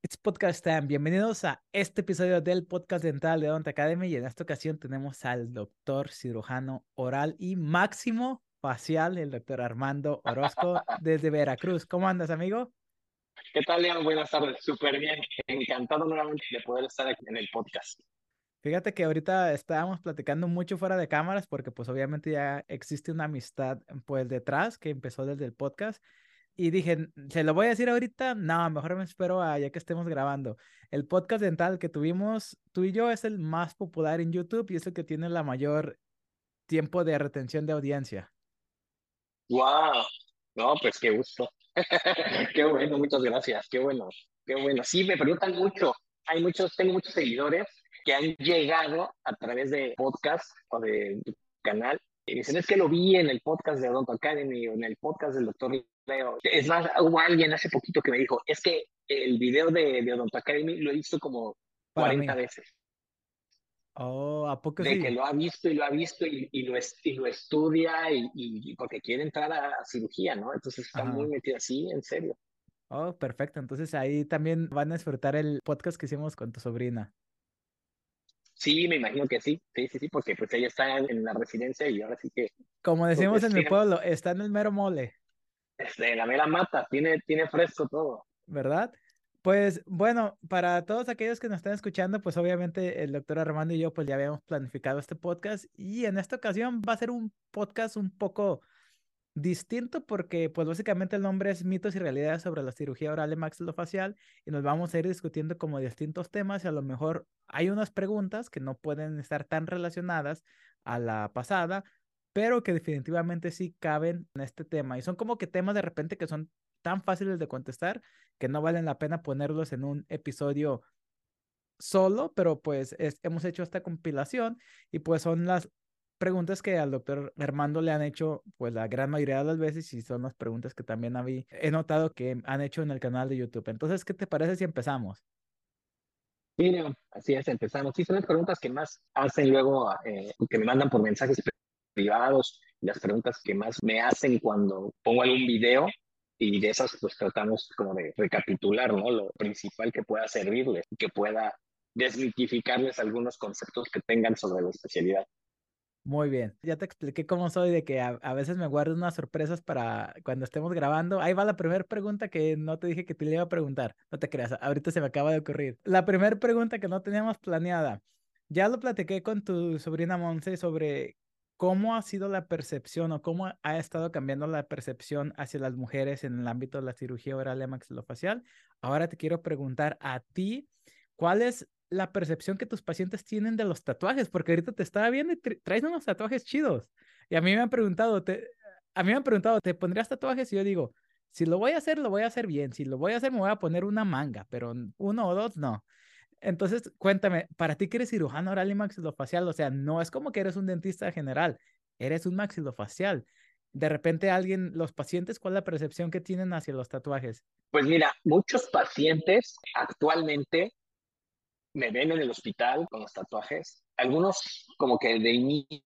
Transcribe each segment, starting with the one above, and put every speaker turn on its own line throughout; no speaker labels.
It's Podcast Time. Bienvenidos a este episodio del Podcast Dental de Odont Academy y en esta ocasión tenemos al doctor cirujano oral y máximo facial, el doctor Armando Orozco desde Veracruz. ¿Cómo andas, amigo?
¿Qué tal, León? Buenas tardes. Súper bien. Encantado nuevamente de poder estar aquí en el podcast.
Fíjate que ahorita estábamos platicando mucho fuera de cámaras porque pues obviamente ya existe una amistad pues detrás que empezó desde el podcast y dije, ¿se lo voy a decir ahorita? No, mejor me espero a ya que estemos grabando. El podcast dental que tuvimos tú y yo es el más popular en YouTube y es el que tiene la mayor tiempo de retención de audiencia.
¡Wow! No, pues qué gusto. qué bueno, muchas gracias. Qué bueno, qué bueno. Sí, me preguntan mucho. Hay muchos, tengo muchos seguidores que han llegado a través de podcast o de canal y dicen, es que lo vi en el podcast de Odonto Academy o en el podcast del doctor Leo. Es más, hubo alguien hace poquito que me dijo, es que el video de, de Odonto Academy lo he visto como 40 veces.
Oh, ¿a poco
de que lo ha visto y lo ha visto y, y, lo, y lo, estudia y, y, porque quiere entrar a, cirugía, ¿no? Entonces está muy metido así, en serio.
Oh, perfecto. Entonces ahí también van a disfrutar el podcast que hicimos con tu sobrina.
Sí, me imagino que sí, sí, sí, sí, porque pues ella está en, la residencia y ahora sí que...
Como decimos en mi pueblo, está en el mero mole.
Este, en la mera mata, tiene, tiene fresco todo.
¿Verdad? Pues bueno, para todos aquellos que nos están escuchando, pues obviamente el doctor Armando y yo pues ya habíamos planificado este podcast y en esta ocasión va a ser un podcast un poco distinto porque pues básicamente el nombre es mitos y realidades sobre la cirugía oral y maxilofacial y nos vamos a ir discutiendo como distintos temas y a lo mejor hay unas preguntas que no pueden estar tan relacionadas a la pasada, pero que definitivamente sí caben en este tema y son como que temas de repente que son tan fáciles de contestar que no valen la pena ponerlos en un episodio solo, pero pues hemos hecho esta compilación y pues son las preguntas que al doctor Armando le han hecho, pues la gran mayoría de las veces, y son las preguntas que también habí, he notado que han hecho en el canal de YouTube. Entonces, ¿qué te parece si empezamos?
Mira, así es, empezamos. Sí, son las preguntas que más hacen luego, eh, que me mandan por mensajes privados, las preguntas que más me hacen cuando pongo algún video y de esas pues tratamos como de recapitular, ¿no? Lo principal que pueda servirles, que pueda desmitificarles algunos conceptos que tengan sobre la especialidad.
Muy bien, ya te expliqué cómo soy de que a, veces me guardo unas sorpresas para cuando estemos grabando. Ahí va la primera pregunta que no te dije que te le iba a preguntar. No te creas, ahorita se me acaba de ocurrir. La primera pregunta que no teníamos planeada. Ya lo platiqué con tu sobrina Monse sobre cómo ha sido la percepción o cómo ha estado cambiando la percepción hacia las mujeres en el ámbito de la cirugía oral y maxilofacial. Ahora te quiero preguntar a ti, ¿cuál es la percepción que tus pacientes tienen de los tatuajes, porque ahorita te estaba viendo y traes unos tatuajes chidos. Y a mí me han preguntado, te, a mí me han preguntado, ¿te pondrías tatuajes? Y yo digo, si lo voy a hacer, lo voy a hacer bien. Si lo voy a hacer, me voy a poner una manga, pero uno o dos no. Entonces, cuéntame, para ti que eres cirujano oral y maxilofacial, o sea, no es como que eres un dentista general, eres un maxilofacial. De repente alguien, los pacientes, ¿cuál es la percepción que tienen hacia los tatuajes?
Pues mira, muchos pacientes actualmente me ven en el hospital con los tatuajes. Algunos como que de inicio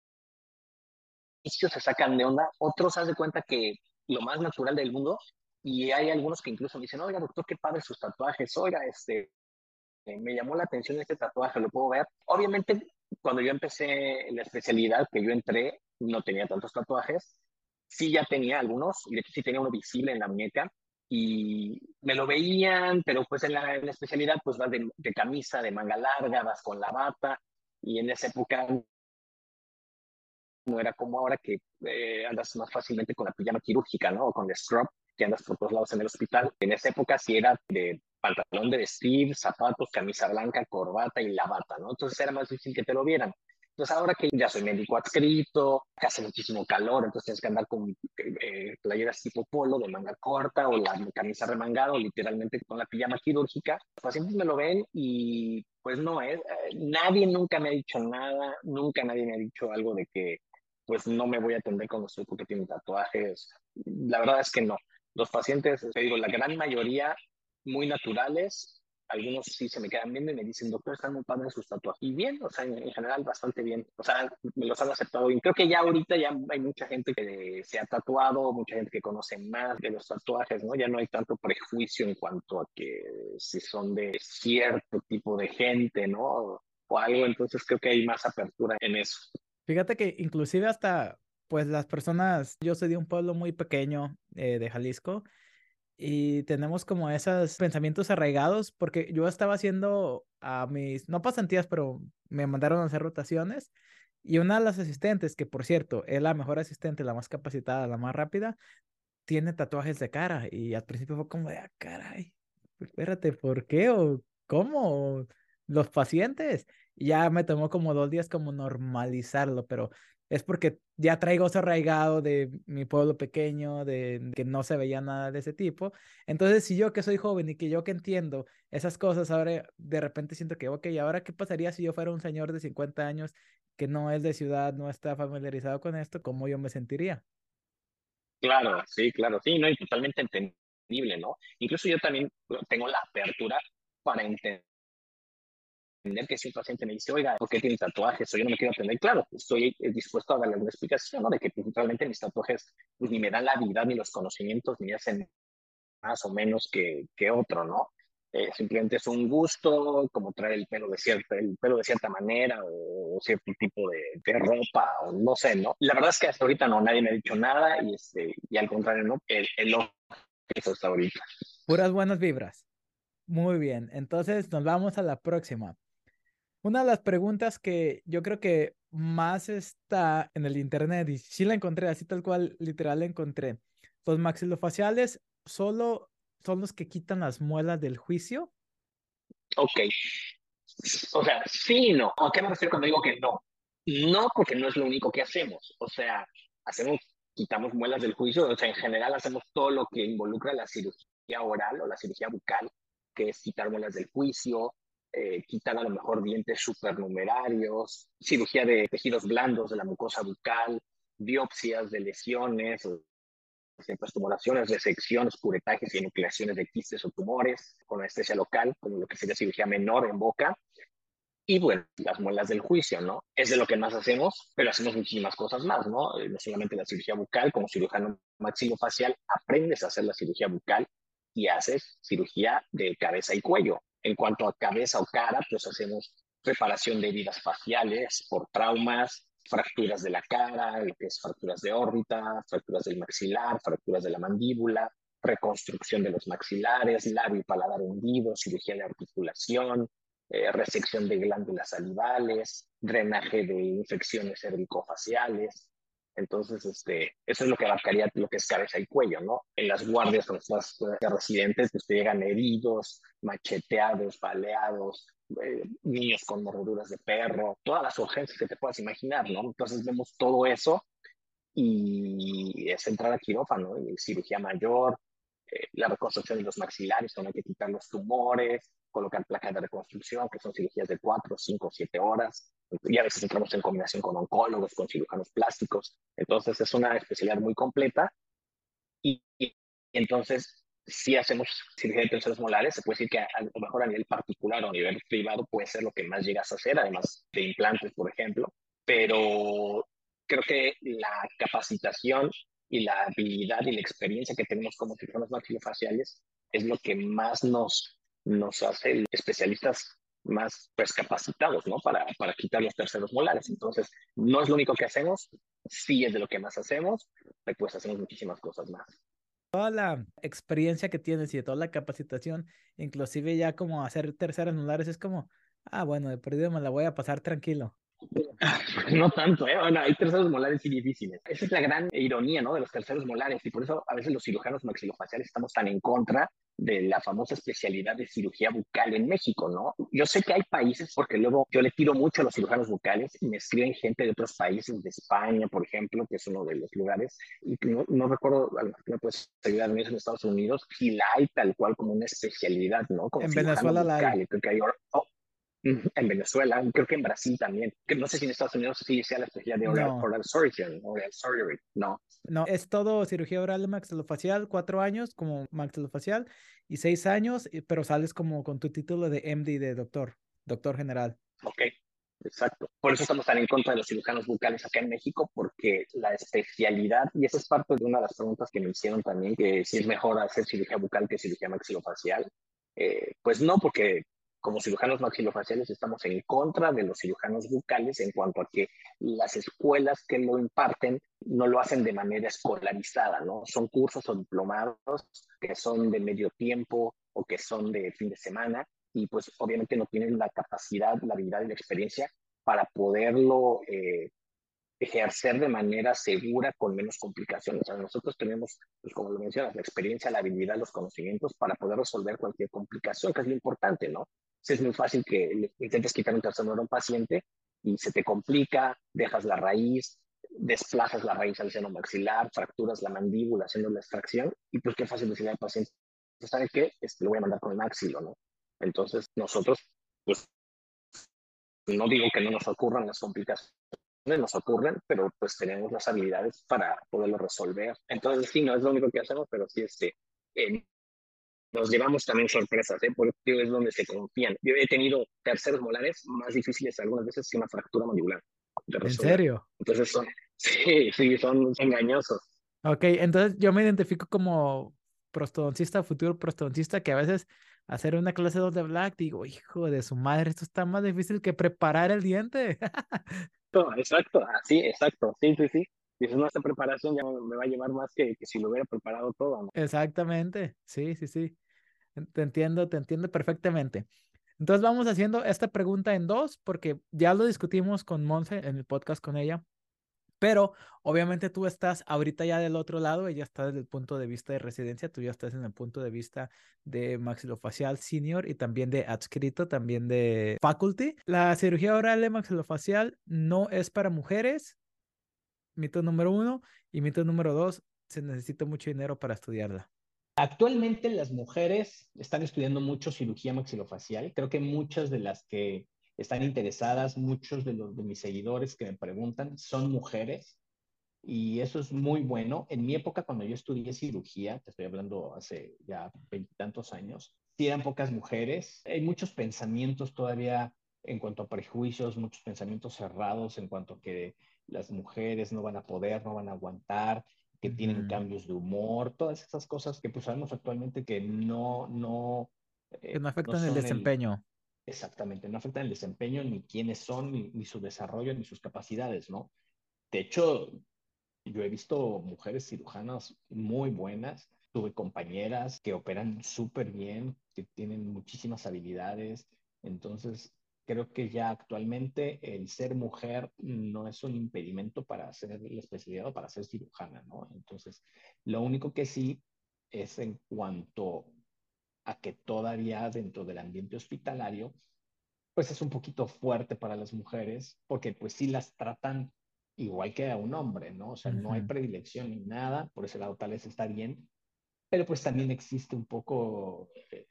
se sacan de onda, otros hacen cuenta que lo más natural del mundo y hay algunos que incluso me dicen, oiga doctor, qué padre sus tatuajes, oiga, este, me llamó la atención este tatuaje, lo puedo ver. Obviamente, cuando yo empecé la especialidad que yo entré, no tenía tantos tatuajes, sí ya tenía algunos, y de hecho sí tenía uno visible en la muñeca, y me lo veían, pero pues en la, especialidad pues vas de, camisa, de manga larga, vas con la bata y en esa época no era como ahora que eh, andas más fácilmente con la pijama quirúrgica, ¿no? O con el scrub, que andas por todos lados en el hospital. En esa época sí era de pantalón de vestir, zapatos, camisa blanca, corbata y la bata, ¿no? Entonces era más difícil que te lo vieran. Entonces ahora que ya soy médico adscrito, que hace muchísimo calor, entonces tienes que andar con eh, playeras tipo polo de manga corta o la camisa remangada o literalmente con la pijama quirúrgica. Los pacientes me lo ven y pues no es, eh, nadie nunca me ha dicho nada, nunca nadie me ha dicho algo de que pues no me voy a atender con usted porque tiene tatuajes. La verdad es que no. Los pacientes, te digo, la gran mayoría muy naturales, algunos sí se me quedan bien y me dicen, doctor, están muy padres sus tatuajes. Y bien, o sea, en, general bastante bien. O sea, me los han aceptado y Creo que ya ahorita ya hay mucha gente que se ha tatuado, mucha gente que conoce más de los tatuajes, ¿no? Ya no hay tanto prejuicio en cuanto a que si son de cierto tipo de gente, ¿no? O algo, entonces creo que hay más apertura en eso.
Fíjate que inclusive hasta, pues las personas, yo soy de un pueblo muy pequeño eh, de Jalisco y tenemos como esos pensamientos arraigados porque yo estaba haciendo a mis, no pasantías, pero me mandaron a hacer rotaciones y una de las asistentes, que por cierto es la mejor asistente, la más capacitada, la más rápida, tiene tatuajes de cara y al principio fue como de, ah, caray, espérate, ¿por qué o cómo? Los pacientes. Y ya me tomó como dos días como normalizarlo, pero es porque ya traigo eso arraigado de mi pueblo pequeño, de que no se veía nada de ese tipo. Entonces, si yo que soy joven y que yo que entiendo esas cosas, ahora de repente siento que, ok, ¿ahora qué pasaría si yo fuera un señor de 50 años que no es de ciudad, no está familiarizado con esto? ¿Cómo yo me sentiría?
Claro, sí, claro, sí, no, y totalmente entendible, ¿no? Incluso yo también tengo la apertura para entender entender que si un paciente me dice, oiga, ¿por qué tiene tatuajes? O yo no me quiero atender, claro, estoy dispuesto a darle una explicación, ¿no? De que principalmente mis tatuajes pues, ni me dan la habilidad ni los conocimientos ni hacen más o menos que, que otro, ¿no? Eh, simplemente es un gusto, como traer el pelo de cierta, el pelo de cierta manera o, cierto tipo de, de, ropa, o no sé, ¿no? La verdad es que hasta ahorita no, nadie me ha dicho nada y, este, y al contrario, ¿no? El, el que hasta ahorita.
Puras buenas vibras. Muy bien, entonces nos vamos a la próxima. Una de las preguntas que yo creo que más está en el internet, y sí la encontré, así tal cual, literal la encontré. Los maxilofaciales solo son los que quitan las muelas del juicio.
Ok. O sea, sí y no. ¿A qué me refiero cuando digo que no? No, porque no es lo único que hacemos. O sea, hacemos, quitamos muelas del juicio. O sea, en general hacemos todo lo que involucra la cirugía oral o la cirugía bucal, que es quitar muelas del juicio, eh, quitar a lo mejor dientes supernumerarios, cirugía de tejidos blandos de la mucosa bucal, biopsias de lesiones, ciertas tumoraciones, resecciones, curetajes y enucleaciones de quistes o tumores, con anestesia local, como lo que sería cirugía menor en boca. Y bueno, las muelas del juicio, ¿no? Es de lo que más hacemos, pero hacemos muchísimas cosas más, ¿no? Eh, no solamente la cirugía bucal, como cirujano maxilofacial, aprendes a hacer la cirugía bucal y haces cirugía de cabeza y cuello. En cuanto a cabeza o cara, pues hacemos reparación de heridas faciales por traumas, fracturas de la cara, es fracturas de órbita, fracturas del maxilar, fracturas de la mandíbula, reconstrucción de los maxilares, labio y paladar hundido, cirugía de articulación, eh, resección de glándulas salivales, drenaje de infecciones cervicofaciales, entonces, este, eso es lo que abarcaría lo que es cabeza y cuello, ¿no? En las guardias con los residentes, pues te llegan heridos, macheteados, baleados, eh, niños con mordeduras de perro, todas las urgencias que te puedas imaginar, ¿no? Entonces vemos todo eso y es entrar a quirófano, y cirugía mayor, eh, la reconstrucción de los maxilares, donde hay que quitar los tumores, colocar placas de reconstrucción, que son cirugías de 4, 5, 7 horas, y a veces entramos en combinación con oncólogos, con cirujanos plásticos. Entonces es una especialidad muy completa. Y, entonces, si hacemos cirugía de terceros molares, se puede decir que a, lo mejor a nivel particular o a nivel privado puede ser lo que más llegas a hacer, además de implantes, por ejemplo. Pero creo que la capacitación y la habilidad y la experiencia que tenemos como cirujanos maxilofaciales es lo que más nos, nos hace especialistas más pues, capacitados, ¿no? Para, para quitar los terceros molares. Entonces, no es lo único que hacemos, sí es de lo que más hacemos, pues hacemos muchísimas cosas más.
Toda la experiencia que tienes y toda la capacitación, inclusive ya como hacer terceros molares, es como, ah, bueno, de perdido me la voy a pasar tranquilo.
No tanto, ¿eh? Bueno, hay terceros molares y difíciles. Esa es la gran ironía, ¿no? De los terceros molares. Y por eso a veces los cirujanos maxilofaciales estamos tan en contra de la famosa especialidad de cirugía bucal en México, ¿no? Yo sé que hay países, porque luego yo le tiro mucho a los cirujanos bucales y me escriben gente de otros países, de España, por ejemplo, que es uno de los lugares, y no, no recuerdo, a lo mejor me puedes ayudar en Estados Unidos, si la hay tal cual como una especialidad, ¿no? Como
en Venezuela la hay.
Creo que hay, oh,
En Venezuela, creo que en Brasil también. No sé si en Estados Unidos sí sea la especialidad de oral, no. oral surgeon, oral surgery. No.
No, es todo cirugía oral maxilofacial, cuatro años como maxilofacial y seis años, pero sales como con tu título de MD, de doctor, doctor general.
Ok, exacto. Por eso estamos tan en contra de los cirujanos bucales acá en México, porque la especialidad, y esa es parte de una de las preguntas que me hicieron también, que si es mejor hacer cirugía bucal que cirugía maxilofacial. Eh, pues no, porque como cirujanos maxilofaciales estamos en contra de los cirujanos bucales en cuanto a que las escuelas que lo imparten no lo hacen de manera escolarizada, ¿no? Son cursos o diplomados que son de medio tiempo o que son de fin de semana y pues obviamente no tienen la capacidad, la habilidad y la experiencia para poderlo eh, ejercer de manera segura con menos complicaciones. O sea, nosotros tenemos, pues como lo mencionas, la experiencia, la habilidad, los conocimientos para poder resolver cualquier complicación, que es lo importante, ¿no? Es muy fácil que intentes quitar un tercer a un paciente y se te complica, dejas la raíz, desplazas la raíz al seno maxilar, fracturas la mandíbula haciendo la extracción y pues qué fácil decirle al paciente, ¿sabe qué? Este, lo voy a mandar con el maxilo, ¿no? Entonces nosotros, pues, no digo que no nos ocurran las complicaciones, nos ocurren, pero pues tenemos las habilidades para poderlo resolver. Entonces sí, no es lo único que hacemos, pero sí, este, nos llevamos también sorpresas, ¿eh? porque es donde se confían. Yo he tenido terceros molares más difíciles algunas veces que una fractura mandibular.
¿En serio?
Entonces son, sí, sí, son engañosos.
Ok, entonces yo me identifico como prostodoncista, futuro prostodoncista, que a veces hacer una clase 2 de Black, digo, hijo de su madre, esto está más difícil que preparar el diente.
exacto, así, exacto, sí, sí, sí dices, no, esta preparación ya me va a llevar más que, que si lo hubiera preparado todo.
Exactamente, sí, sí, sí. Te entiendo, te entiendo perfectamente. Entonces vamos haciendo esta pregunta en dos, porque ya lo discutimos con Monse en el podcast con ella, pero obviamente tú estás ahorita ya del otro lado, ella está desde el punto de vista de residencia, tú ya estás en el punto de vista de maxilofacial senior y también de adscrito, también de faculty. La cirugía oral de maxilofacial no es para mujeres, mito número uno, y mito número dos, se necesita mucho dinero para estudiarla.
Actualmente las mujeres están estudiando mucho cirugía maxilofacial. Creo que muchas de las que están interesadas, muchos de, los, de mis seguidores que me preguntan, son mujeres. Y eso es muy bueno. En mi época, cuando yo estudié cirugía, te estoy hablando hace ya veintitantos años, eran pocas mujeres. Hay muchos pensamientos todavía en cuanto a prejuicios, muchos pensamientos cerrados en cuanto a que las mujeres no van a poder, no van a aguantar que tienen cambios de humor, todas esas cosas que pues sabemos actualmente que no, no...
que no eh, afectan el desempeño.
exactamente, no afectan el desempeño, ni quiénes son, ni, su desarrollo, ni sus capacidades, ¿no? De hecho, yo he visto mujeres cirujanas muy buenas, tuve compañeras que operan súper bien, que tienen muchísimas habilidades, entonces creo que ya actualmente el ser mujer no es un impedimento para hacer la especialidad o para ser cirujana, ¿no? Entonces, lo único que sí es en cuanto a que todavía dentro del ambiente hospitalario, pues es un poquito fuerte para las mujeres, porque pues sí las tratan igual que a un hombre, ¿no? O sea, no hay predilección ni nada, por ese lado tal vez está bien, pero pues también existe un poco eh,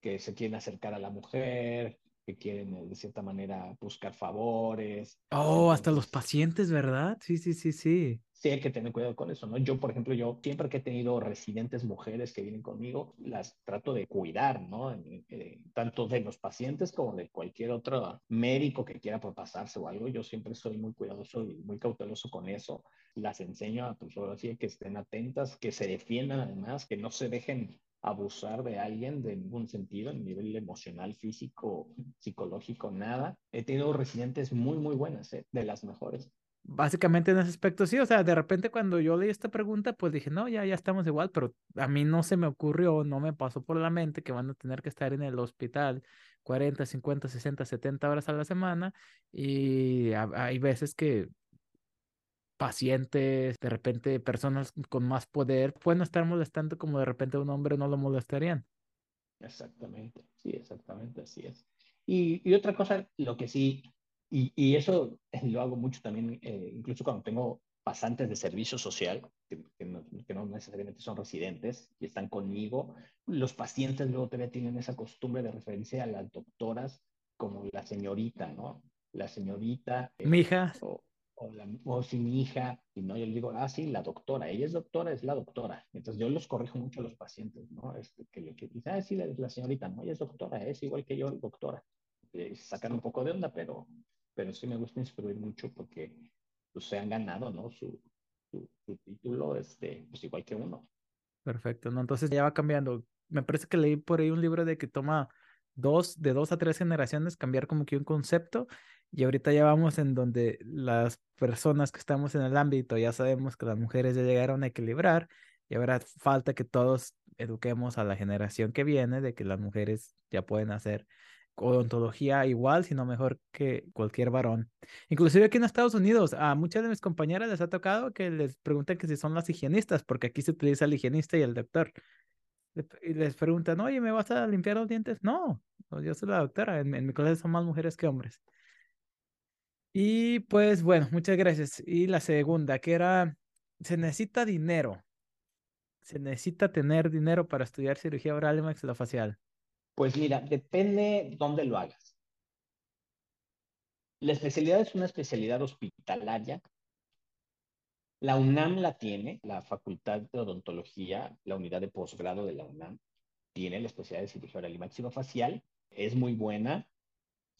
que se quieren acercar a la mujer, que quieren eh, de cierta manera buscar favores.
Oh, hasta los pacientes, ¿verdad? Sí, sí, sí, sí.
Sí, hay que tener cuidado con eso, ¿no? Yo, por ejemplo, yo siempre que he tenido residentes mujeres que vienen conmigo, las trato de cuidar, ¿no? Eh, tanto de los pacientes como de cualquier otro médico que quiera propasarse o algo. Yo siempre soy muy cuidadoso y muy cauteloso con eso. Las enseño a, pues, ahora sí, que estén atentas, que se defiendan además, que no se dejen abusar de alguien de ningún sentido, en nivel emocional, físico, psicológico, nada. He tenido residentes muy, muy buenas, ¿eh? de las mejores.
Básicamente en ese aspecto sí, o sea, de repente cuando yo leí esta pregunta, pues dije, no, ya, ya estamos igual, pero a mí no se me ocurrió, no me pasó por la mente que van a tener que estar en el hospital 40, 50, 60, 70 horas a la semana y hay veces que pacientes, de repente personas con más poder, pueden estar molestando como de repente un hombre no lo molestarían.
Exactamente, sí, exactamente, así es. Y, y otra cosa, lo que sí, y, y eso lo hago mucho también, eh, incluso cuando tengo pasantes de servicio social, que, que, no, que, no, necesariamente son residentes y están conmigo, los pacientes luego todavía tienen esa costumbre de referirse a las doctoras como la señorita, ¿no? La señorita.
Eh, mi hija.
O, o, si mi hija, y no, yo le digo, ah, sí, la doctora, ella es doctora, es la doctora. Entonces yo los corrijo mucho a los pacientes, ¿no? Este, que que ah, sí, la, la, señorita, no, ella es doctora, es igual que yo, doctora. Eh, sacan un poco de onda, pero, pero sí me gusta instruir mucho porque pues, se han ganado, ¿no? Su, su, su título, este, pues igual que uno.
Perfecto, ¿no? Entonces ya va cambiando. Me parece que leí por ahí un libro de que toma dos, de dos a tres generaciones cambiar como que un concepto y ahorita ya vamos en donde las personas que estamos en el ámbito ya sabemos que las mujeres ya llegaron a equilibrar y ahora falta que todos eduquemos a la generación que viene de que las mujeres ya pueden hacer odontología igual, sino mejor que cualquier varón. Inclusive aquí en Estados Unidos, a muchas de mis compañeras les ha tocado que les pregunten que si son las higienistas, porque aquí se utiliza el higienista y el doctor. Y les preguntan, oye, ¿me vas a limpiar los dientes? No, yo soy la doctora, en, mi colegio son más mujeres que hombres. Y pues bueno, muchas gracias. Y la segunda, que era, se necesita dinero. Se necesita tener dinero para estudiar cirugía oral y maxilofacial.
Pues mira, depende dónde lo hagas. La especialidad es una especialidad hospitalaria. La UNAM la tiene, la Facultad de Odontología, la unidad de posgrado de la UNAM, tiene la especialidad de cirugía oral y maxilofacial. Es muy buena,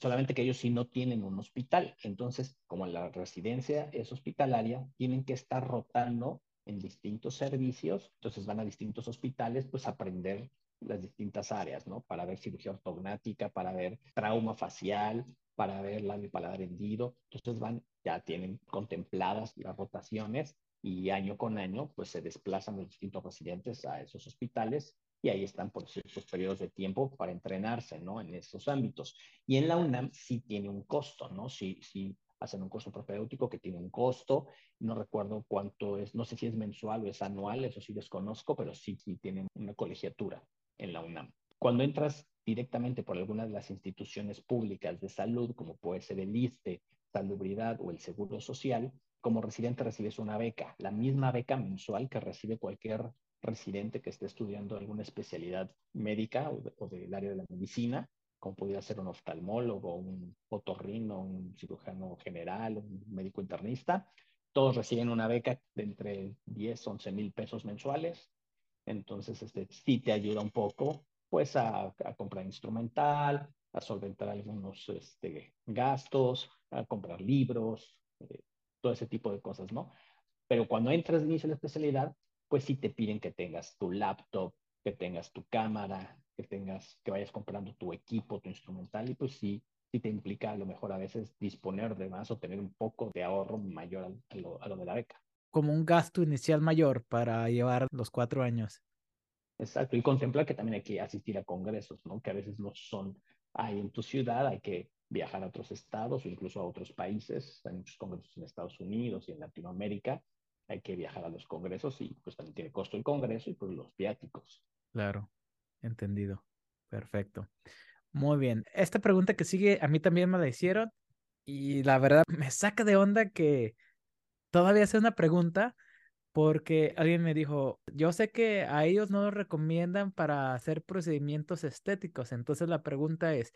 solamente que ellos sí no tienen un hospital. Entonces, como la residencia es hospitalaria, tienen que estar rotando en distintos servicios, entonces van a distintos hospitales, pues aprender las distintas áreas, ¿no? Para ver cirugía ortognática, para ver trauma facial, para ver labio paladar hendido. Entonces van, ya tienen contempladas las rotaciones y año con año, pues se desplazan los distintos residentes a esos hospitales y ahí están por ciertos periodos de tiempo para entrenarse, ¿no? En esos ámbitos. Y en la UNAM sí tiene un costo, ¿no? Sí, sí hacen un curso propedéutico que tiene un costo, no recuerdo cuánto es, no sé si es mensual o es anual, eso sí desconozco, pero sí, sí tienen una colegiatura en la UNAM. Cuando entras directamente por alguna de las instituciones públicas de salud, como puede ser el ISTE, Salubridad o el Seguro Social, como residente recibes una beca, la misma beca mensual que recibe cualquier residente que esté estudiando alguna especialidad médica o, del área de la medicina, como podría ser un oftalmólogo, un otorrino, un cirujano general, un médico internista. Todos reciben una beca de entre 10, 11 mil pesos mensuales entonces, este, sí te ayuda un poco, pues, a, comprar instrumental, a solventar algunos este, gastos, a comprar libros, eh, todo ese tipo de cosas, ¿no? Pero cuando entras de inicio en la especialidad, pues sí te piden que tengas tu laptop, que tengas tu cámara, que tengas, que vayas comprando tu equipo, tu instrumental, y pues sí, sí te implica a lo mejor a veces disponer de más o tener un poco de ahorro mayor a lo, a lo de la beca
como un gasto inicial mayor para llevar los cuatro años.
Exacto, y contempla que también hay que asistir a congresos, ¿no? Que a veces no son ahí en tu ciudad, hay que viajar a otros estados o incluso a otros países. Hay muchos congresos en Estados Unidos y en Latinoamérica. Hay que viajar a los congresos y pues también tiene costo el congreso y pues los viáticos.
Claro, entendido. Perfecto. Muy bien. Esta pregunta que sigue, a mí también me la hicieron y la verdad me saca de onda que todavía hace una pregunta porque alguien me dijo, yo sé que a ellos no lo recomiendan para hacer procedimientos estéticos, entonces la pregunta es,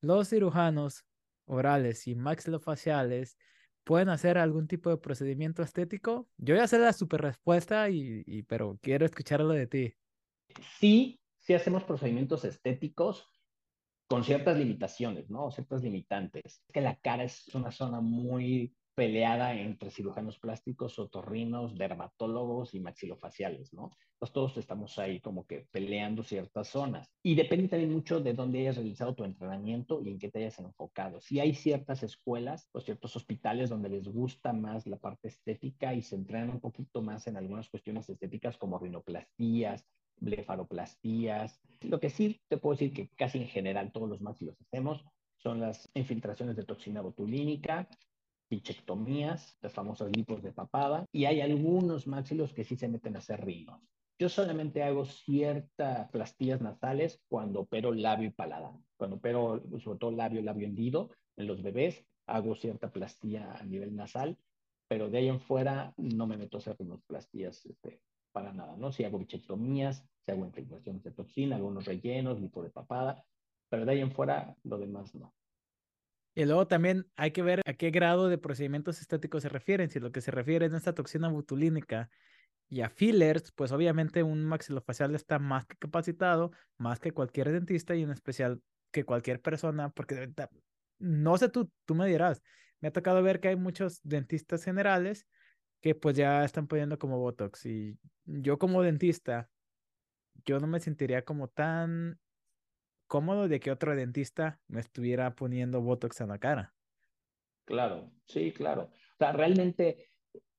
¿los cirujanos orales y maxilofaciales pueden hacer algún tipo de procedimiento estético? Yo ya sé la super respuesta, y, pero quiero escucharlo de ti.
Sí, sí hacemos procedimientos estéticos con ciertas limitaciones, ¿no? Ciertas limitantes. Es que la cara es una zona muy peleada entre cirujanos plásticos, otorrinos, dermatólogos y maxilofaciales, ¿no? Entonces todos estamos ahí como que peleando ciertas zonas. Y depende también mucho de dónde hayas realizado tu entrenamiento y en qué te hayas enfocado. Si hay ciertas escuelas o ciertos hospitales donde les gusta más la parte estética y se entrenan un poquito más en algunas cuestiones estéticas como rinoplastías, blefaroplastías. Lo que sí te puedo decir que casi en general todos los maxilos hacemos son las infiltraciones de toxina botulínica, bichectomías, las famosas lipos de papada, y hay algunos maxilos que sí se meten a hacer rinos. Yo solamente hago ciertas plastillas nasales cuando opero labio y paladar. Cuando opero, sobre todo labio, labio hendido, en los bebés, hago cierta plastilla a nivel nasal, pero de ahí en fuera no me meto a hacer plastillas este, para nada, ¿no? Si hago bichectomías, si hago infiltraciones de toxina, algunos rellenos, lipo de papada, pero de ahí en fuera lo demás no.
Y luego también hay que ver a qué grado de procedimientos estéticos se refieren. Si lo que se refiere es a esta toxina botulínica y a fillers, pues obviamente un maxilofacial está más que capacitado, más que cualquier dentista y en especial que cualquier persona, porque no sé tú, tú me dirás, me ha tocado ver que hay muchos dentistas generales que pues ya están poniendo como Botox y yo como dentista, yo no me sentiría como tan cómodo de que otro dentista me estuviera poniendo Botox en la cara.
Claro, sí, claro. O sea, realmente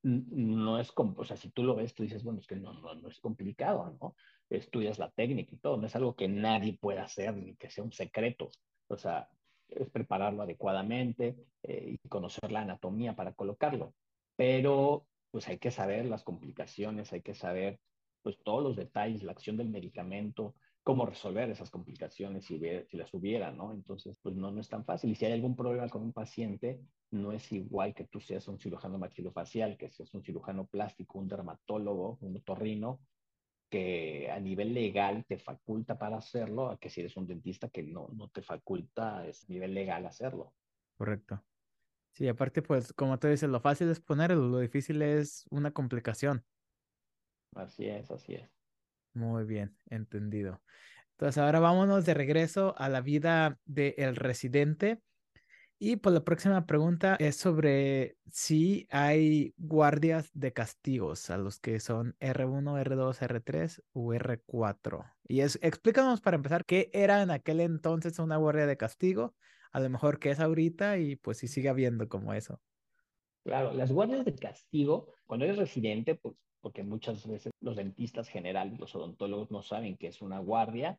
no es, como, o sea, si tú lo ves, tú dices, bueno, es que no, no, no es complicado, ¿no? Estudias la técnica y todo, no es algo que nadie pueda hacer ni que sea un secreto. O sea, es prepararlo adecuadamente eh, y conocer la anatomía para colocarlo. Pero, pues hay que saber las complicaciones, hay que saber, pues todos los detalles, la acción del medicamento, cómo resolver esas complicaciones si, si las hubiera, ¿no? Entonces, pues no, no es tan fácil. Y si hay algún problema con un paciente, no es igual que tú seas un cirujano maxilofacial, que seas un cirujano plástico, un dermatólogo, un otorrino, que a nivel legal te faculta para hacerlo, a que si eres un dentista que no, no te faculta a nivel legal hacerlo.
Correcto. Sí, aparte, pues, como tú dices, lo fácil es ponerlo, lo difícil es una complicación.
Así es, así es.
Muy bien, entendido. Entonces, ahora vámonos de regreso a la vida del residente. Y pues la próxima pregunta es sobre si hay guardias de castigos a los que son R1, R2, R3 o R4. Y es, explícanos para empezar qué era en aquel entonces una guardia de castigo, a lo mejor qué es ahorita y pues si sigue habiendo como eso.
Claro, las guardias de castigo, cuando eres residente, pues porque muchas veces los dentistas generales, los odontólogos no saben qué es una guardia,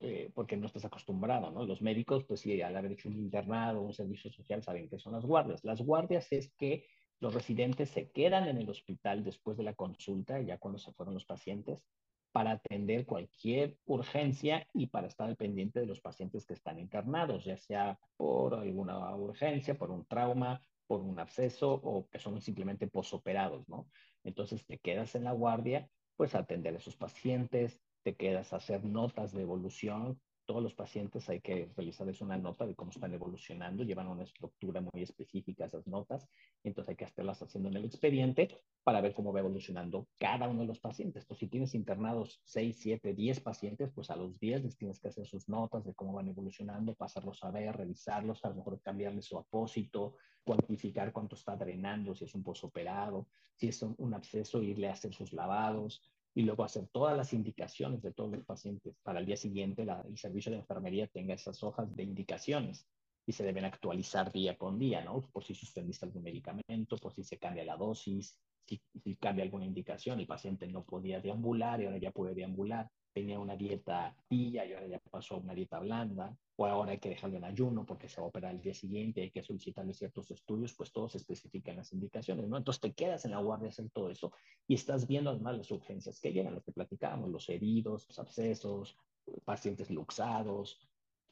eh, porque no estás acostumbrado, ¿no? Los médicos, pues sí, al haber hecho un internado, un servicio social, saben qué son las guardias. Las guardias es que los residentes se quedan en el hospital después de la consulta, ya cuando se fueron los pacientes, para atender cualquier urgencia y para estar al pendiente de los pacientes que están internados, ya sea por alguna urgencia, por un trauma, por un absceso o que son simplemente posoperados, ¿no? Entonces te quedas en la guardia, pues a atender a esos pacientes, te quedas a hacer notas de evolución. Todos los pacientes hay que realizarles una nota de cómo están evolucionando, llevan una estructura muy específica esas notas, entonces hay que estarlas haciendo en el expediente para ver cómo va evolucionando cada uno de los pacientes. Entonces, si tienes internados 6, 7, 10 pacientes, pues a los 10 les tienes que hacer sus notas de cómo van evolucionando, pasarlos a ver, revisarlos, a lo mejor cambiarles su apósito, cuantificar cuánto está drenando, si es un posoperado, si es un, absceso, irle a hacer sus lavados y luego hacer todas las indicaciones de todos los pacientes. Para el día siguiente, el servicio de enfermería tenga esas hojas de indicaciones y se deben actualizar día con día, ¿no? Por si suspendiste algún medicamento, por si se cambia la dosis, si, si cambia alguna indicación, el paciente no podía deambular y ahora ya puede deambular tenía una dieta pilla y ahora ya pasó a una dieta blanda, o ahora hay que dejarlo en ayuno porque se va a operar el día siguiente, hay que solicitarle ciertos estudios, pues todos especifican las indicaciones, ¿no? Entonces te quedas en la guardia hacer todo eso y estás viendo además las urgencias que llegan, lo que platicábamos, los heridos, los abscesos, pacientes luxados,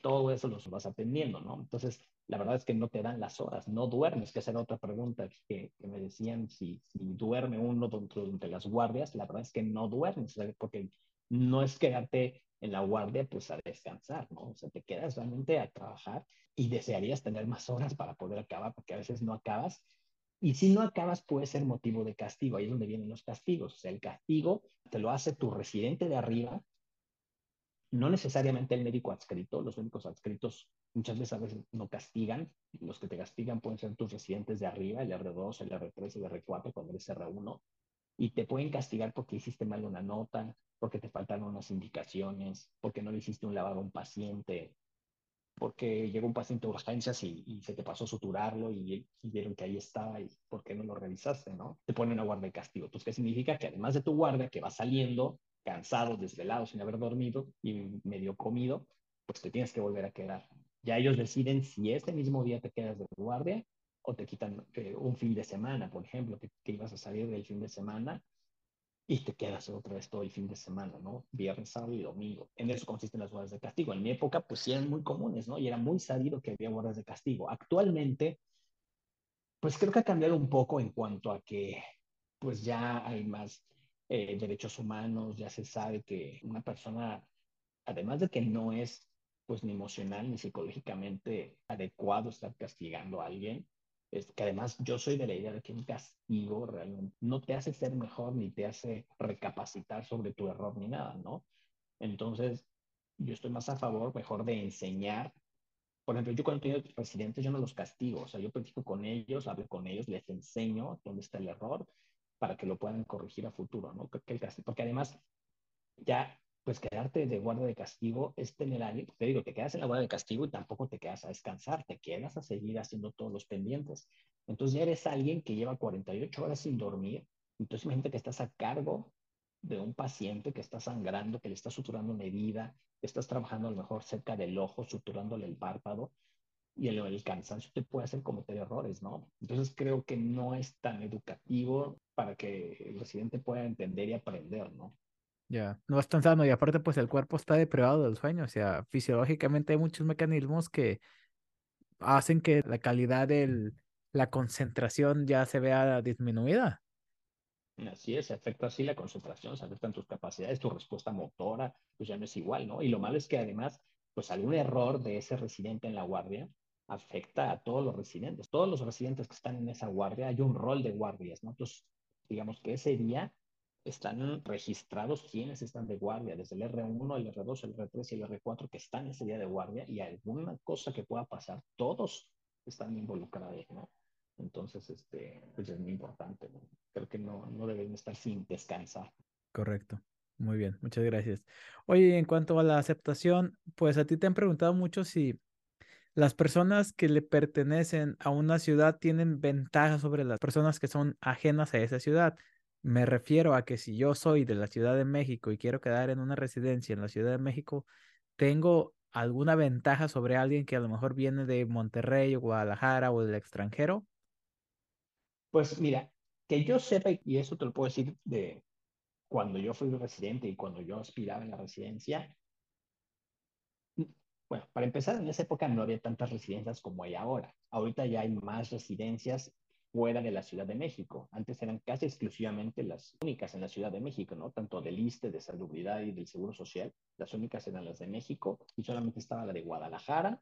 todo eso los vas atendiendo, ¿no? Entonces, la verdad es que no te dan las horas, no duermes, que esa era otra pregunta que, que me decían, si, si duerme uno dentro de las guardias, la verdad es que no duermes, porque no es quedarte en la guardia pues a descansar, ¿no? O sea, te quedas realmente a trabajar y desearías tener más horas para poder acabar, porque a veces no acabas. Y si no acabas puede ser motivo de castigo, ahí es donde vienen los castigos. O sea, el castigo te lo hace tu residente de arriba, no necesariamente el médico adscrito, los médicos adscritos muchas veces veces no castigan, los que te castigan pueden ser tus residentes de arriba, el R2, el R3, el R4, cuando eres R1, y te pueden castigar porque hiciste mal una nota, porque te faltaron unas indicaciones, porque no le hiciste un lavado a un paciente, porque llegó un paciente a urgencias y, se te pasó a suturarlo y, vieron que ahí estaba y por qué no lo revisaste, ¿no? Te ponen una guardia de castigo. Entonces, ¿qué significa? Que además de tu guardia, que va saliendo cansado, desvelado, sin haber dormido y medio comido, pues te tienes que volver a quedar. Ya ellos deciden si ese mismo día te quedas de guardia o te quitan eh, un fin de semana, por ejemplo, que, que ibas a salir del fin de semana y te quedas otra vez todo el fin de semana, ¿no? Viernes, sábado y domingo. En eso consisten las guardas de castigo. En mi época, pues sí eran muy comunes, ¿no? Y era muy sabido que había guardas de castigo. Actualmente, pues creo que ha cambiado un poco en cuanto a que, pues ya hay más eh, derechos humanos, ya se sabe que una persona, además de que no es pues ni emocional ni psicológicamente adecuado estar castigando a alguien. Es que además yo soy de la idea de que un castigo realmente no te hace ser mejor ni te hace recapacitar sobre tu error ni nada, ¿no? Entonces, yo estoy más a favor, mejor de enseñar. Por ejemplo, yo cuando tengo presidentes, yo no los castigo, o sea, yo platico con ellos, hablo con ellos, les enseño dónde está el error para que lo puedan corregir a futuro, ¿no? Porque además, ya, pues quedarte de guardia de castigo es tener a alguien, te digo, te quedas en la guardia de castigo y tampoco te quedas a descansar, te quedas a seguir haciendo todos los pendientes. Entonces ya eres alguien que lleva 48 horas sin dormir, entonces imagínate que estás a cargo de un paciente que está sangrando, que le está suturando una herida, estás trabajando a lo mejor cerca del ojo, suturándole el párpado, y el, el, cansancio te puede hacer cometer errores, ¿no? Entonces creo que no es tan educativo para que el residente pueda entender y aprender, ¿no?
Ya, no es tan sano y aparte pues el cuerpo está deprivado del sueño, o sea, fisiológicamente hay muchos mecanismos que hacen que la calidad de la concentración ya se vea disminuida.
Así es, afecta así la concentración, se afectan tus capacidades, tu respuesta motora, pues ya no es igual, ¿no? Y lo malo es que además, pues algún error de ese residente en la guardia afecta a todos los residentes. Todos los residentes que están en esa guardia, hay un rol de guardias, ¿no? Entonces, digamos que ese día están registrados quienes están de guardia, desde el R1, el R2, el R3 y el R4 que están ese día de guardia y alguna cosa que pueda pasar, todos están involucrados, ¿no? Entonces, este, pues es muy importante. ¿no? Creo que no, no deben estar sin descansar.
Correcto. Muy bien, muchas gracias. Oye, en cuanto a la aceptación, pues a ti te han preguntado mucho si las personas que le pertenecen a una ciudad tienen ventaja sobre las personas que son ajenas a esa ciudad. Me refiero a que si yo soy de la Ciudad de México y quiero quedar en una residencia en la Ciudad de México, tengo alguna ventaja sobre alguien que a lo mejor viene de Monterrey o Guadalajara o del extranjero.
Pues mira, que yo sepa, y eso te lo puedo decir de cuando yo fui residente y cuando yo aspiraba en la residencia, bueno, para empezar, en esa época no había tantas residencias como hay ahora. Ahorita ya hay más residencias fuera de la Ciudad de México. Antes eran casi exclusivamente las únicas en la Ciudad de México, ¿no? Tanto del ISTE, de Salubridad y del Seguro Social. Las únicas eran las de México y solamente estaba la de Guadalajara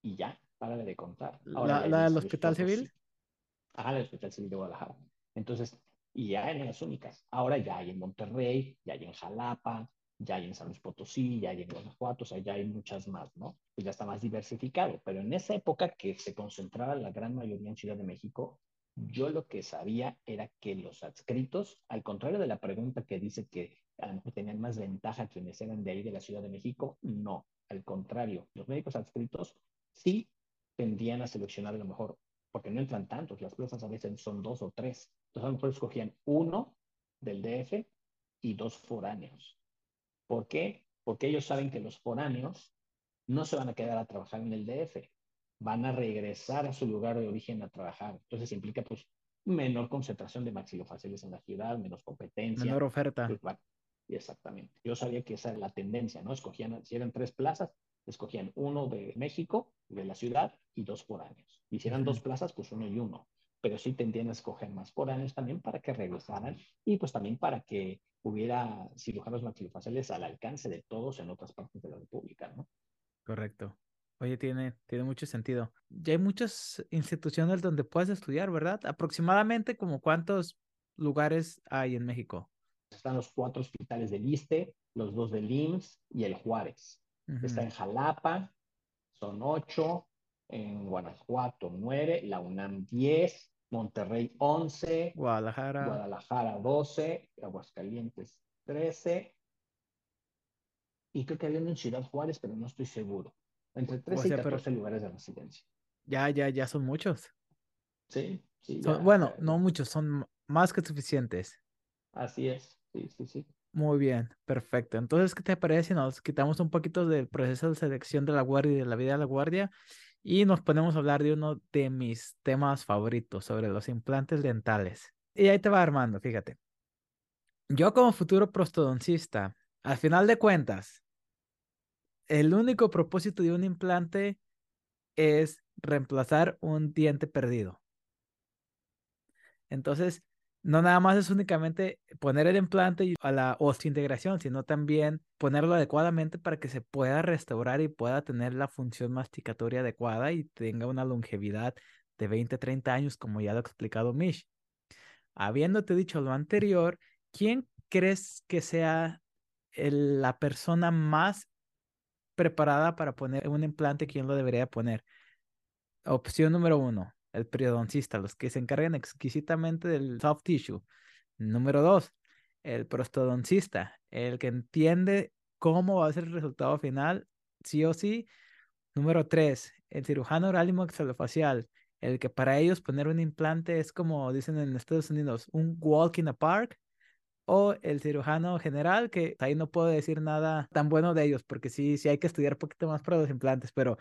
y ya, para de contar.
Ahora, ¿La, del Hospital Civil?
Ajá, el Hospital Civil de Guadalajara. Entonces, y ya eran las únicas. Ahora ya hay en Monterrey, ya hay en Jalapa, ya hay en San Luis Potosí, ya hay en Guanajuato, o sea, ya hay muchas más, ¿no? Pues ya está más diversificado. Pero en esa época que se concentraba la gran mayoría en Ciudad de México, yo lo que sabía era que los adscritos, al contrario de la pregunta que dice que tenían más ventaja quienes eran de ahí de la Ciudad de México, no. Al contrario, los médicos adscritos sí tendían a seleccionar a lo mejor porque no entran tantos, las plazas a veces son dos o tres. Entonces a lo mejor escogían uno del DF y dos foráneos. ¿Por qué? Porque ellos saben que los foráneos no se van a quedar a trabajar en el DF, van a regresar a su lugar de origen a trabajar. Entonces implica pues menor concentración de maxilofaciales en la ciudad, menos competencia.
Menor oferta.
Pues, exactamente. Yo sabía que esa era la tendencia, ¿no? Escogían, si eran tres plazas, escogían uno de México, de la ciudad, y dos foráneos. Y si eran dos plazas, pues uno y uno. Pero sí tendrían a escoger más foráneos también para que regresaran y pues también para que hubiera cirujanos maxilofaciales al alcance de todos en otras partes de la República, ¿no?
Correcto. Oye, tiene, tiene mucho sentido. Ya hay muchas instituciones donde puedes estudiar, ¿verdad? Aproximadamente como cuántos lugares hay en México.
Están los cuatro hospitales del ISTE, los dos del IMSS y el Juárez. Está en Jalapa, son ocho, en Guanajuato nueve, la UNAM diez, Monterrey once,
Guadalajara,
Guadalajara doce, Aguascalientes trece, y creo que había uno en Ciudad Juárez, pero no estoy seguro. Entre 13 y 14 lugares de residencia.
Ya, ya, ya son muchos.
Sí, sí.
bueno, no muchos, son más que suficientes.
Así es, sí, sí, sí.
Muy bien, perfecto. Entonces, ¿qué te parece si nos quitamos un poquito del proceso de selección de la guardia y de la vida de la guardia y nos ponemos a hablar de uno de mis temas favoritos sobre los implantes dentales? Y ahí te va Armando, fíjate. Yo como futuro prostodoncista, al final de cuentas, el único propósito de un implante es reemplazar un diente perdido. Entonces, no nada más es únicamente poner el implante a la osteointegración, sino también ponerlo adecuadamente para que se pueda restaurar y pueda tener la función masticatoria adecuada y tenga una longevidad de 20, 30 años, como ya lo ha explicado Mish. Habiéndote dicho lo anterior, ¿quién crees que sea la persona más preparada para poner un implante? ¿Quién lo debería poner? Opción número uno, el periodoncista, los que se encargan exquisitamente del soft tissue. Número dos, el prostodoncista, el que entiende cómo va a ser el resultado final, sí o sí. Número tres, el cirujano oral y maxilofacial, el que para ellos poner un implante es como dicen en Estados Unidos, un walk in the park. O el cirujano general, que ahí no puedo decir nada tan bueno de ellos, porque sí, sí hay que estudiar un poquito más para los implantes, pero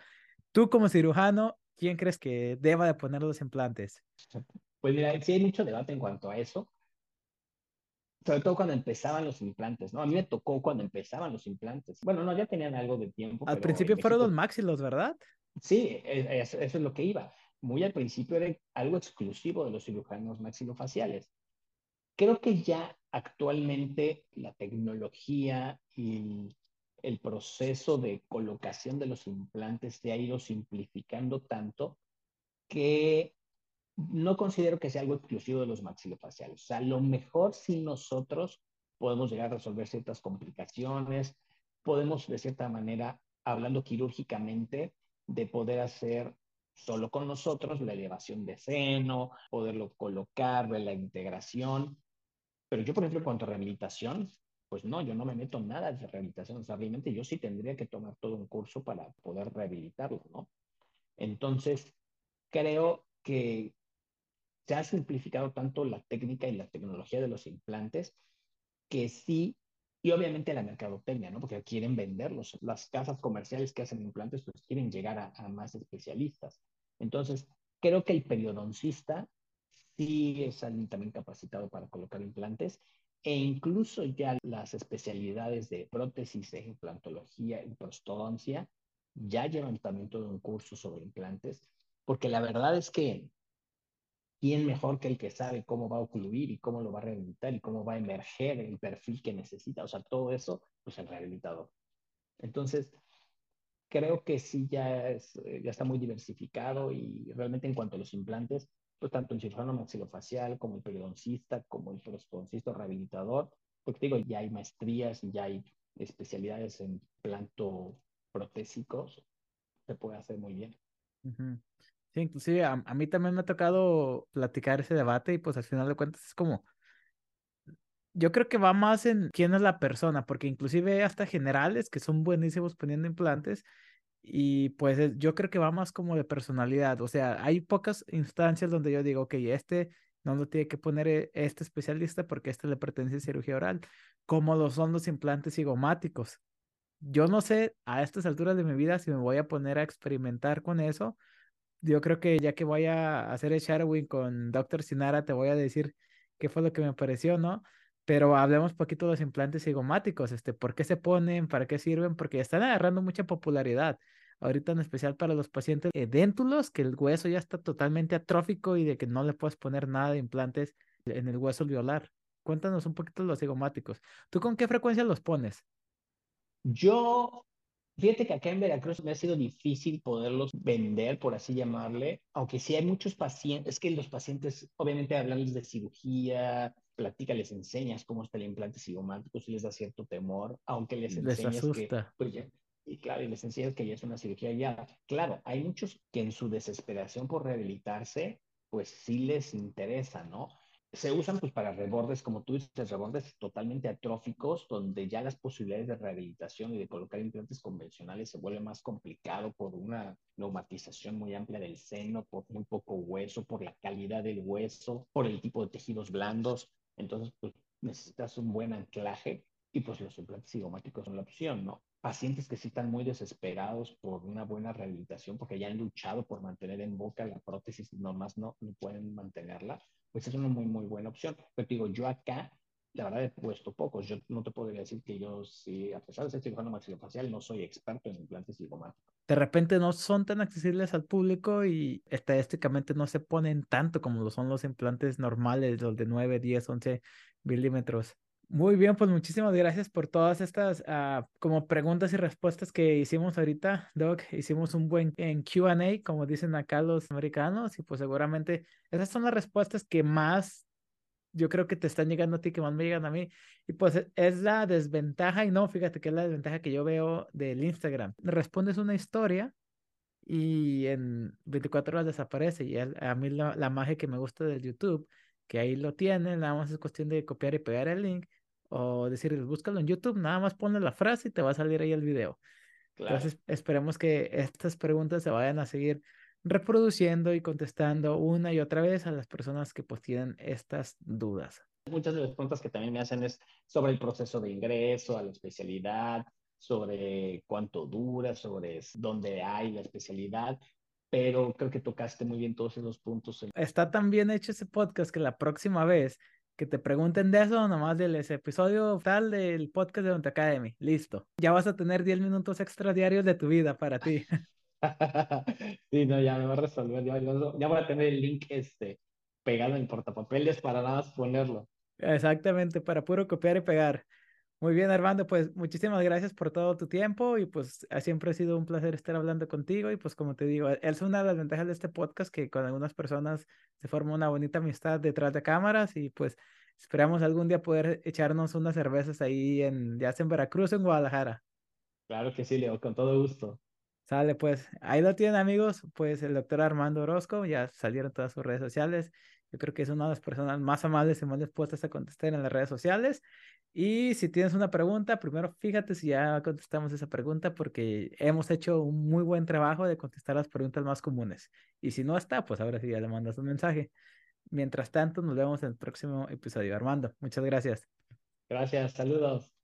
tú como cirujano, ¿quién crees que deba de poner los implantes?
Pues mira, sí hay mucho debate en cuanto a eso, sobre todo cuando empezaban los implantes, ¿no? A mí me tocó cuando empezaban los implantes. Bueno, no, ya tenían algo de tiempo.
Al principio fueron los maxilos, ¿verdad?
Sí, eso, es lo que iba. Muy al principio era algo exclusivo de los cirujanos maxilofaciales. Creo que ya actualmente la tecnología y el proceso de colocación de los implantes se ha ido simplificando tanto que no considero que sea algo exclusivo de los maxilofaciales. O sea, a lo mejor si nosotros podemos llegar a resolver ciertas complicaciones, podemos de cierta manera, hablando quirúrgicamente, de poder hacer solo con nosotros la elevación de seno, poderlo colocar, ver la integración. Pero yo, por ejemplo, en cuanto a rehabilitación, pues no, yo no me meto en nada de rehabilitación. O sea, realmente yo sí tendría que tomar todo un curso para poder rehabilitarlo, ¿no? Entonces, creo que se ha simplificado tanto la técnica y la tecnología de los implantes que sí, y obviamente la mercadotecnia, ¿no? Porque quieren venderlos. Las casas comerciales que hacen implantes, pues quieren llegar a, más especialistas. Entonces, creo que el periodoncista sí es alguien también capacitado para colocar implantes e incluso ya las especialidades de prótesis de implantología y prostodoncia ya llevan también todo un curso sobre implantes, porque la verdad es que ¿quién mejor que el que sabe cómo va a ocluir y cómo lo va a rehabilitar y cómo va a emerger el perfil que necesita? O sea, todo eso, pues el rehabilitador. Entonces, creo que sí ya, es, ya está muy diversificado y realmente en cuanto a los implantes, pues tanto el cirujano maxilofacial como el periodoncista, como el prostodoncista rehabilitador, porque digo, ya hay maestrías ya hay especialidades en planto protésicos, se puede hacer muy bien.
Sí, inclusive a, a, mí también me ha tocado platicar ese debate y pues al final de cuentas es como, yo creo que va más en quién es la persona, porque inclusive hasta generales que son buenísimos poniendo implantes y pues yo creo que va más como de personalidad, o sea, hay pocas instancias donde yo digo, ok, este no lo tiene que poner e, este especialista porque este le pertenece a cirugía oral, como lo son los implantes cigomáticos. Yo no sé a estas alturas de mi vida si me voy a poner a experimentar con eso. Yo creo que ya que voy a hacer el shadowing con Dr. Sinara, te voy a decir qué fue lo que me pareció, ¿no? Pero hablemos poquito de los implantes cigomáticos, este, ¿por qué se ponen? ¿Para qué sirven? Porque están agarrando mucha popularidad. Ahorita en especial para los pacientes edéntulos, que el hueso ya está totalmente atrófico y de que no le puedes poner nada de implantes en el hueso alveolar. Cuéntanos un poquito los cigomáticos. ¿Tú con qué frecuencia los pones?
Yo Fíjate que acá en Veracruz me ha sido difícil poderlos vender, por así llamarle, aunque sí hay muchos pacientes, es que los pacientes, obviamente hablarles de cirugía, platica, les enseñas cómo está el implante cigomático, si les da cierto temor, aunque les enseñas que, pues ya, y claro, y les enseñas que ya es una cirugía ya. Claro, hay muchos que en su desesperación por rehabilitarse, pues sí les interesa, ¿no? se usan pues para rebordes, como tú dices, rebordes totalmente atróficos, donde ya las posibilidades de rehabilitación y de colocar implantes convencionales se vuelve más complicado por una neumatización muy amplia del seno, por muy poco hueso, por la calidad del hueso, por el tipo de tejidos blandos. Entonces, pues necesitas un buen anclaje y pues los implantes cigomáticos son la opción, ¿no? Pacientes que sí están muy desesperados por una buena rehabilitación porque ya han luchado por mantener en boca la prótesis y nomás no, no pueden mantenerla, pues es una muy, muy buena opción. Pero digo, yo acá la verdad he puesto pocos. Yo no te podría decir que yo, sí, a pesar de ser cirujano maxilofacial, no soy experto en implantes cigomáticos.
De repente no son tan accesibles al público y estadísticamente no se ponen tanto como lo son los implantes normales, los de 9, 10, 11 milímetros. Muy bien, pues muchísimas gracias por todas estas uh, como preguntas y respuestas que hicimos ahorita, Doc. Hicimos un buen en QA, como dicen acá los americanos, y pues seguramente esas son las respuestas que más yo creo que te están llegando a ti, que más me llegan a mí. Y pues e, es la desventaja, y no, fíjate que es la desventaja que yo veo del Instagram. Respondes una historia y en 24 horas desaparece. Y a mí la, la magia que me gusta del YouTube, que ahí lo tienen, nada más es cuestión de copiar y pegar el link o decirles, búscalo en YouTube, nada más ponle la frase y te va a salir ahí el video. Entonces, esperemos que estas preguntas se vayan a seguir reproduciendo y contestando una y otra vez a las personas que pues tienen estas dudas.
Muchas de las preguntas que también me hacen es sobre el proceso de ingreso a la especialidad, sobre cuánto dura, sobre dónde hay la especialidad, pero creo que tocaste muy bien todos esos puntos.
Está tan bien hecho ese podcast que la próxima vez que te pregunten de eso, nomás del ese episodio tal del podcast de Donte Academy. Listo. Ya vas a tener 10 minutos extra diarios de tu vida para ti.
sí, no, ya me va a resolver. Ya, ya, voy a tener el link este pegado en portapapeles para nada más ponerlo.
Exactamente, para puro copiar y pegar. Muy bien, Armando, pues muchísimas gracias por todo tu tiempo y pues siempre ha sido un placer estar hablando contigo y pues como te digo, es una de las ventajas de este podcast que con algunas personas se forma una bonita amistad detrás de cámaras y pues esperamos algún día poder echarnos unas cervezas ahí en, ya sea en Veracruz o en Guadalajara.
Claro que sí, Leo, con todo gusto.
Sale, pues ahí lo tienen amigos, pues el doctor Armando Orozco, ya salieron todas sus redes sociales. Yo creo que es una de las personas más amables y más dispuestas a contestar en las redes sociales. Y si tienes una pregunta, primero fíjate si ya contestamos esa pregunta porque hemos hecho un muy buen trabajo de contestar las preguntas más comunes. Y si no está, pues ahora sí ya le mandas un mensaje. Mientras tanto, nos vemos en el próximo episodio. Armando, muchas gracias.
Gracias, saludos.